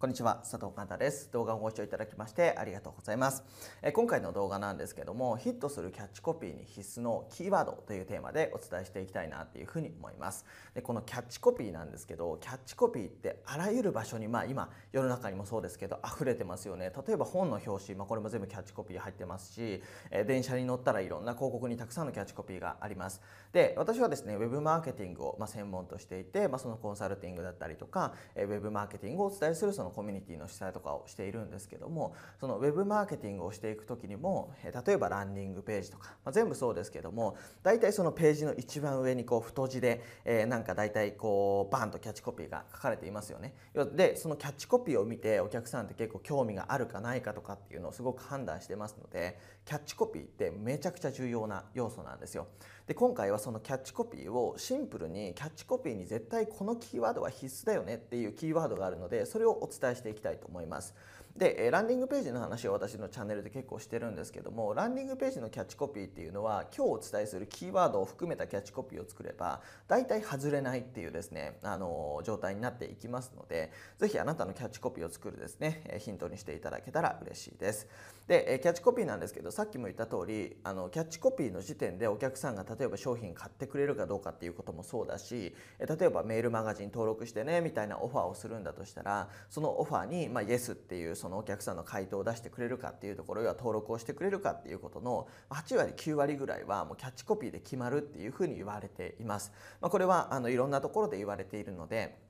こんにちは佐藤寛太です。動画をご視聴いただきましてありがとうございます。え今回の動画なんですけどもヒットするキャッチコピーに必須のキーワードというテーマでお伝えしていきたいなっていうふうに思います。でこのキャッチコピーなんですけどキャッチコピーってあらゆる場所にまあ今世の中にもそうですけど溢れてますよね。例えば本の表紙、まあ、これも全部キャッチコピー入ってますしえ電車に乗ったらいろんな広告にたくさんのキャッチコピーがあります。で私はですねウェブマーケティングをま専門としていて、まあ、そのコンサルティングだったりとかウェブマーケティングをお伝えするそのコミュニティの主催とかをしているんですけどもそのウェブマーケティングをしていく時にも例えばランディングページとか、まあ、全部そうですけども大体そのページの一番上にこう太字で、えー、なんか大体こうバンとキャッチコピーが書かれていますよね。でそのキャッチコピーを見てお客さんって結構興味があるかないかとかっていうのをすごく判断してますのでキャッチコピーってめちゃくちゃ重要な要素なんですよ。で今回はそのキャッチコピーをシンプルにキャッチコピーに絶対このキーワードは必須だよねっていうキーワードがあるのでそれをお伝えしていきたいと思います。でランディングページの話を私のチャンネルで結構してるんですけどもランディングページのキャッチコピーっていうのは今日お伝えするキーワードを含めたキャッチコピーを作れば大体外れないっていうですねあの状態になっていきますのでぜひあなたのキャッチコピーを作るですねヒントにしていただけたら嬉しいです。でキャッチコピーなんですけどさっきも言った通りあのキャッチコピーの時点でお客さんが例えば商品買ってくれるかどうかっていうこともそうだし例えばメールマガジン登録してねみたいなオファーをするんだとしたらそのオファーに、まあ、イエスっていうそのお客さんの回答を出してくれるかっていうところ要は登録をしてくれるかっていうことの8割9割ぐらいはもうキャッチコピーで決まるっていうふうに言われています。まあ、これはあのいろんなところで言われているので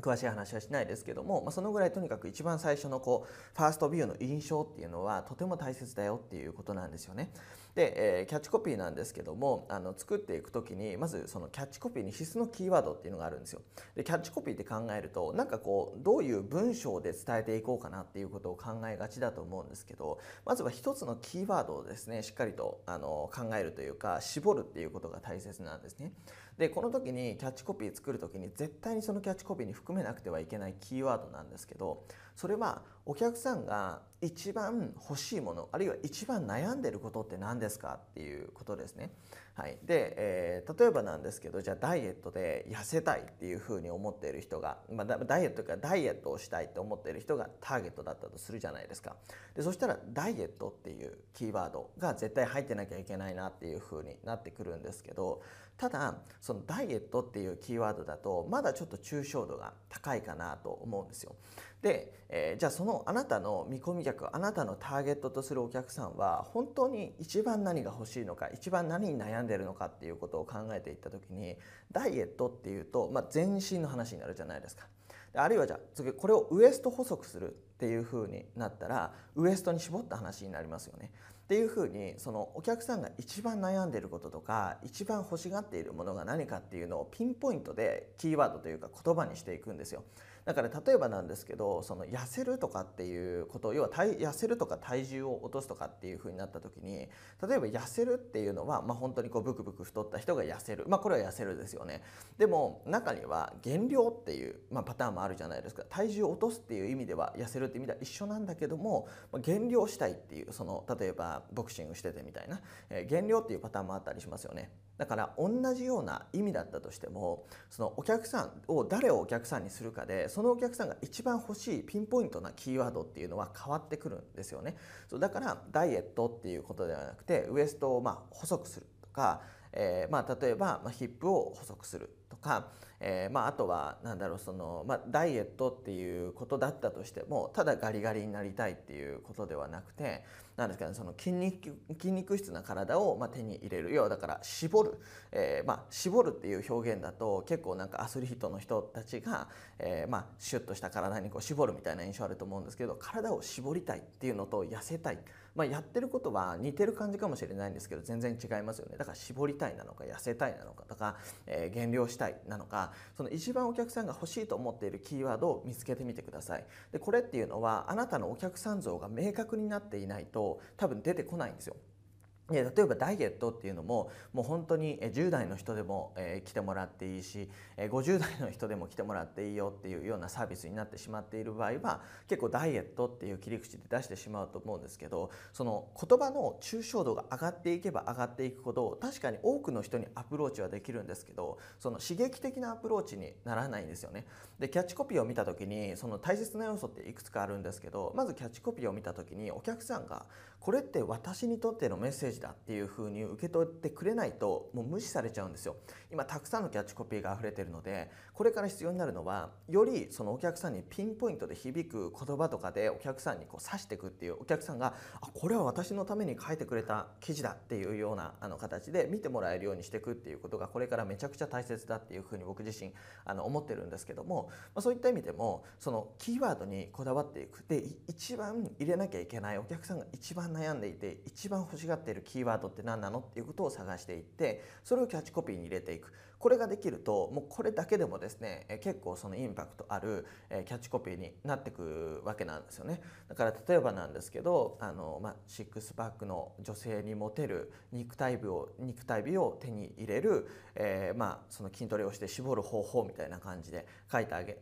詳しい話はしないですけども、まあ、そのぐらいとにかく一番最初のこうファーストビューの印象っていうのはとても大切だよっていうことなんですよね。で、えー、キャッチコピーなんですけどもあの作っていく時にまずそのキャッチコピーに必須のキーワードっていうのがあるんですよ。でキャッチコピーって考えるとなんかこうどういう文章で伝えていこうかなっていうことを考えがちだと思うんですけどまずは一つのキーワードをですねしっかりとあの考えるというか絞るっていうことが大切なんですね。でこの時にキャッチコピー作る時に絶対にそのキャッチコピーに含めなくてはいけないキーワードなんですけどそれはお客さんが一番欲しいものあるいは一番悩んでることって何ですかっていうことですね。はい、で、えー、例えばなんですけどじゃあダイエットで痩せたいっていうふうに思っている人が、まあ、ダイエットかダイエットをしたいって思っている人がターゲットだったとするじゃないですかでそしたらダイエットっていうキーワードが絶対入ってなきゃいけないなっていうふうになってくるんですけどただそのダイエットっていうキーワードだとまだちょっと抽象度が高いかなと思うんですよ。で、えー、じゃあそのあなたの見込み客あなたのターゲットとするお客さんは本当に一番何が欲しいのか一番何に悩んでるのかっていうことを考えていった時にダイエットっていうと、まあ、全身の話になるじゃないですか。あるいはじゃあ次これをウエスト補足するっていうふうになったらウエストに絞った話になりますよね。っていうふうにそのお客さんが一番悩んでることとか一番欲しがっているものが何かっていうのをピンポイントでキーワードというか言葉にしていくんですよ。だから例えばなんですけどその痩せるとかっていうこと要は痩せるとか体重を落とすとかっていうふうになった時に例えば痩せるっていうのは、まあ、本当にこうブクブク太った人が痩せる、まあ、これは痩せるですよね。でも中には減量っていう、まあ、パターンもあるじゃないですか。体重を落とすっていう意味では痩せるって意味では一緒なんだけども、まあ、減量したいっていうその例えばボクシングしててみたいな、えー、減量っていうパターンもあったりしますよね。だから同じような意味だったとしてもそのお客さんを誰をお客さんにするかでそのお客さんが一番欲しいピンポイントなキーワードっていうのは変わってくるんですよね。そうだからダイエットっていうことではなくてウエストをま細くするとか、えー、まあ例えばヒップを細くするとか、えー、まあ、あとは何だろうその、まあ、ダイエットっていうことだったとしてもただガリガリになりたいっていうことではなくて何ですかねその筋肉筋肉質な体をまあ手に入れる要はだから絞る、えー、まあ、絞るっていう表現だと結構なんかアスリートの人たちが、えー、まあ、シュッとした体にこう絞るみたいな印象あると思うんですけど体を絞りたいっていうのと痩せたい、まあ、やってることは似てる感じかもしれないんですけど全然違いますよね。だから絞りたいなのか痩せたいなのかとか、え減量したいなのかその一番お客さんが欲しいと思っているキーワードを見つけてみてください。でこれっていうのはあなたのお客さん像が明確になっていないと多分出てこないんですよ。例えばダイエットっていうのももう本当に10代の人でも、来てもらっていいし50代の人でも来てもらっていいよっていうようなサービスになってしまっている場合は結構ダイエットっていう切り口で出してしまうと思うんですけどその言葉の抽象度が上がっていけば上がっていくほど確かに多くの人にアプローチはできるんですけどその刺激的なアプローチにならないんですよね。でキャッチコピーを見た時にその大切な要素っていくつかあるんですけどまずキャッチコピーを見た時にお客さんがこれって私にとってのメッセージだっていうふうに受け取ってくれないともう無視されちゃうんですよ。今たくさんのキャッチコピーが溢れてるのでこれから必要になるのはよりそのお客さんにピンポイントで響く言葉とかでお客さんにこう指していくっていうお客さんがあこれは私のために書いてくれた記事だっていうようなあの形で見てもらえるようにしていくっていうことがこれからめちゃくちゃ大切だっていうふうに僕自身あの思ってるんですけども、まあ、そういった意味でもそのキーワードにこだわっていく。で一番入れなきゃいけないお客さんが一番悩んでいて一番欲しがっているキーワードって何なの？っていうことを探していってそれをキャッチコピーに入れていく。これができるともうこれだけでもですね結構そのインパクトあるキャッチコピーになってくわけなんですよね。だから例えばなんですけどあの、まあ、シックスパックの女性にモテる肉体美を肉体美を手に入れる、えー、まあその筋トレをして絞る方法みたいな感じで書いてあげ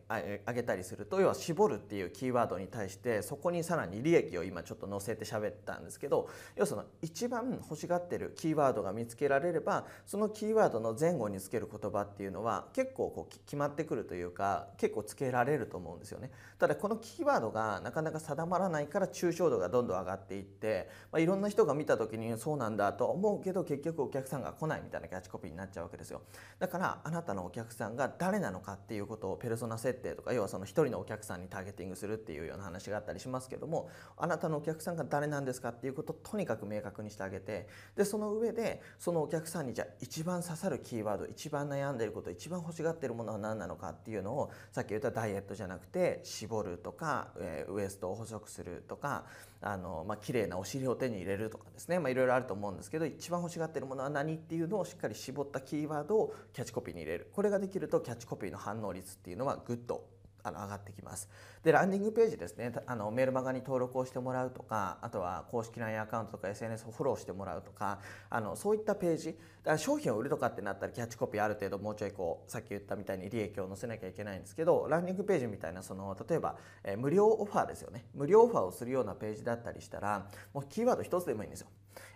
あげたりすると要は絞るっていうキーワードに対してそこにさらに利益を今ちょっと載せて喋ったんですけど要はその一番欲しがってるキーワードが見つけられればそのキーワードの前後につける言葉っていうのは結構こう決まってくるというか結構つけられると思うんですよね。ただこのキーワードがなかなか定まらないから抽象度がどんどん上がっていって、まあ、いろんな人が見た時にそうなんだと思うけど結局お客さんが来ないみたいなキャッチコピーになっちゃうわけですよ。だからあなたのお客さんが誰なのかっていうことをペルソナ設定とか要はその一人のお客さんにターゲティングするっていうような話があったりしますけどもあなたのお客さんが誰なんですかっていうことをとにかく明確にしてあげてでその上でそのお客さんにじゃあ一番刺さるキーワード一番悩んでること一番欲しがってるものは何なのかっていうのをさっき言ったダイエットじゃなくて絞るとか、えー、ウエストを細くするとかあの、まあ綺麗なお尻を手に入れるとかですね、まあ、いろいろあると思うんですけど一番欲しがってるものは何っていうのをしっかり絞ったキーワードをキャッチコピーに入れる。これができるとキャッチコピーの反応率っていうのはぐっとあの上がってきます。でランディングページですねあのメールマガに登録をしてもらうとかあとは公式 LINE アカウントとか SNS をフォローしてもらうとかあのそういったページだから商品を売るとかってなったらキャッチコピーある程度もうちょいこうさっき言ったみたいに利益を載せなきゃいけないんですけどランディングページみたいなその例えば、えー、無料オファーですよね無料オファーをするようなページだったりしたらもうキーワード一つでもいいんですよ。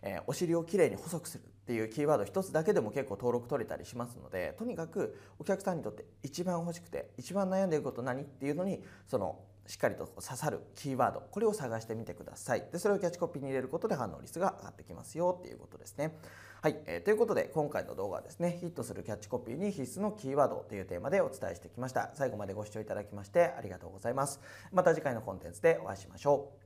えー、お尻をきれいに細くするっていうキーワード一つだけでも結構登録取れたりしますのでとにかくお客さんにとって一番欲しくて一番悩んでいること何っていうのにそのしっかりと刺さるキーワードこれを探してみてください。でそれをキャッチコピーに入れることで反応率が上がってきますよっていうことですね。はい、えー、ということで今回の動画はですねヒットするキャッチコピーに必須のキーワードというテーマでお伝えしてきました。最後までご視聴いただきましてありがとうございます。また次回のコンテンツでお会いしましょう。